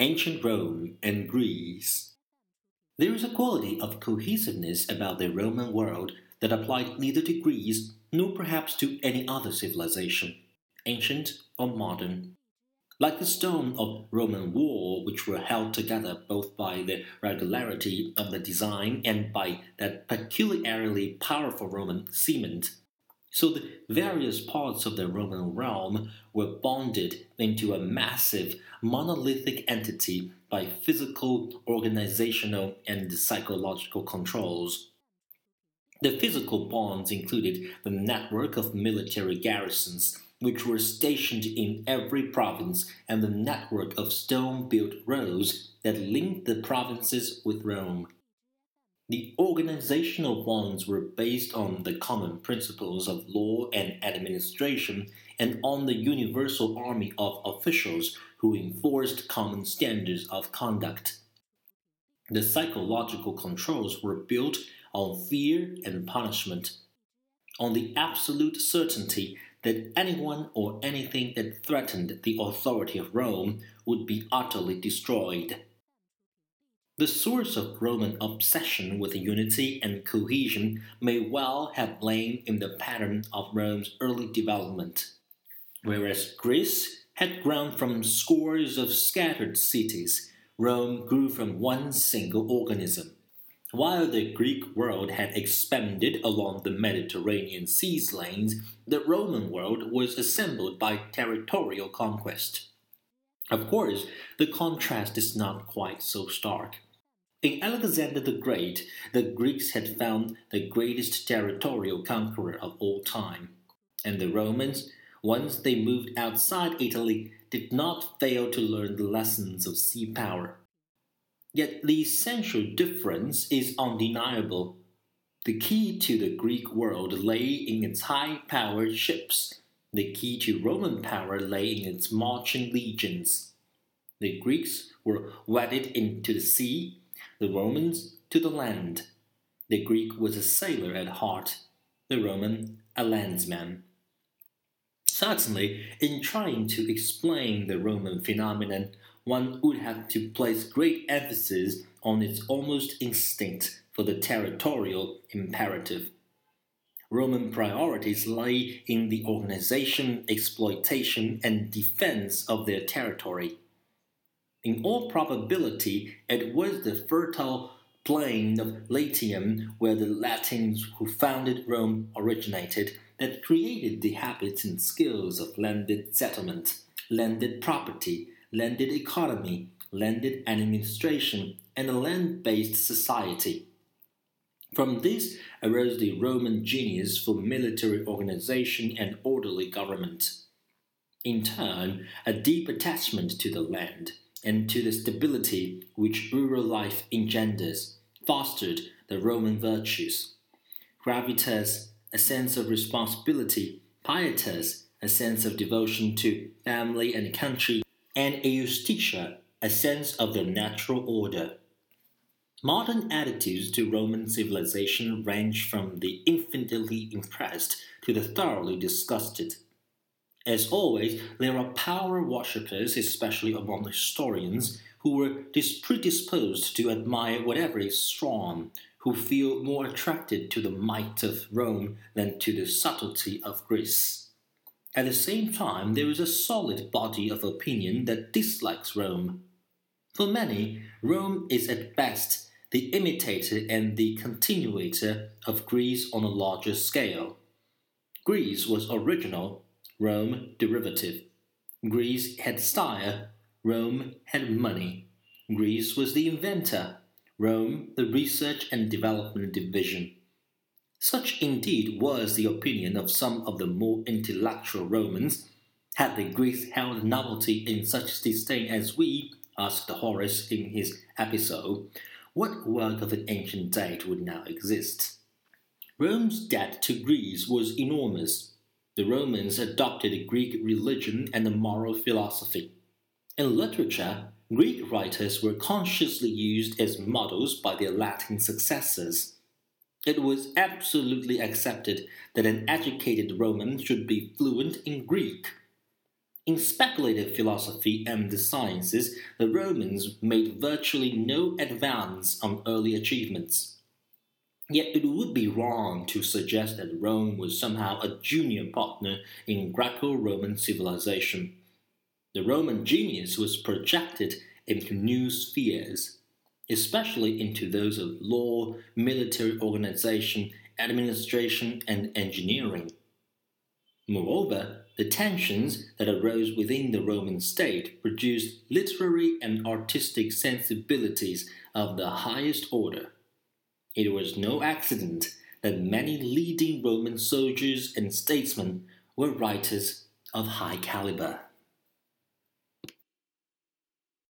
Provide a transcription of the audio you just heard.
Ancient Rome and Greece. There is a quality of cohesiveness about the Roman world that applied neither to Greece nor perhaps to any other civilization, ancient or modern. Like the stone of Roman wall, which were held together both by the regularity of the design and by that peculiarly powerful Roman cement, so the various parts of the Roman realm were bonded into a massive monolithic entity by physical, organizational, and psychological controls. The physical bonds included the network of military garrisons, which were stationed in every province, and the network of stone built roads that linked the provinces with Rome. The organizational bonds were based on the common principles of law and administration and on the universal army of officials who enforced common standards of conduct. The psychological controls were built on fear and punishment, on the absolute certainty that anyone or anything that threatened the authority of Rome would be utterly destroyed. The source of Roman obsession with unity and cohesion may well have lain in the pattern of Rome's early development. Whereas Greece had grown from scores of scattered cities, Rome grew from one single organism. While the Greek world had expanded along the Mediterranean seas lanes, the Roman world was assembled by territorial conquest. Of course, the contrast is not quite so stark. In Alexander the Great, the Greeks had found the greatest territorial conqueror of all time, and the Romans, once they moved outside Italy, did not fail to learn the lessons of sea power. Yet the essential difference is undeniable. The key to the Greek world lay in its high powered ships. The key to Roman power lay in its marching legions. The Greeks were wedded into the sea the Romans to the land. The Greek was a sailor at heart, the Roman a landsman. Certainly, in trying to explain the Roman phenomenon, one would have to place great emphasis on its almost instinct for the territorial imperative. Roman priorities lay in the organization, exploitation, and defense of their territory. In all probability, it was the fertile plain of Latium where the Latins who founded Rome originated that created the habits and skills of landed settlement, landed property, landed economy, landed administration, and a land based society. From this arose the Roman genius for military organization and orderly government. In turn, a deep attachment to the land and to the stability which rural life engenders, fostered the Roman virtues. Gravitas, a sense of responsibility, pietas, a sense of devotion to family and country, and iustitia, a sense of the natural order. Modern attitudes to Roman civilization range from the infinitely impressed to the thoroughly disgusted. As always, there are power worshippers, especially among historians, who were predisposed to admire whatever is strong, who feel more attracted to the might of Rome than to the subtlety of Greece. At the same time, there is a solid body of opinion that dislikes Rome. For many, Rome is at best the imitator and the continuator of Greece on a larger scale. Greece was original Rome derivative. Greece had style, Rome had money. Greece was the inventor, Rome the research and development division. Such indeed was the opinion of some of the more intellectual Romans. Had the Greeks held novelty in such disdain as we, asked Horace in his Epistles, what work of an ancient date would now exist? Rome's debt to Greece was enormous. The Romans adopted the Greek religion and the moral philosophy. In literature, Greek writers were consciously used as models by their Latin successors. It was absolutely accepted that an educated Roman should be fluent in Greek. In speculative philosophy and the sciences, the Romans made virtually no advance on early achievements. Yet it would be wrong to suggest that Rome was somehow a junior partner in Greco Roman civilization. The Roman genius was projected into new spheres, especially into those of law, military organization, administration, and engineering. Moreover, the tensions that arose within the Roman state produced literary and artistic sensibilities of the highest order. It was no accident that many leading Roman soldiers and statesmen were writers of high caliber.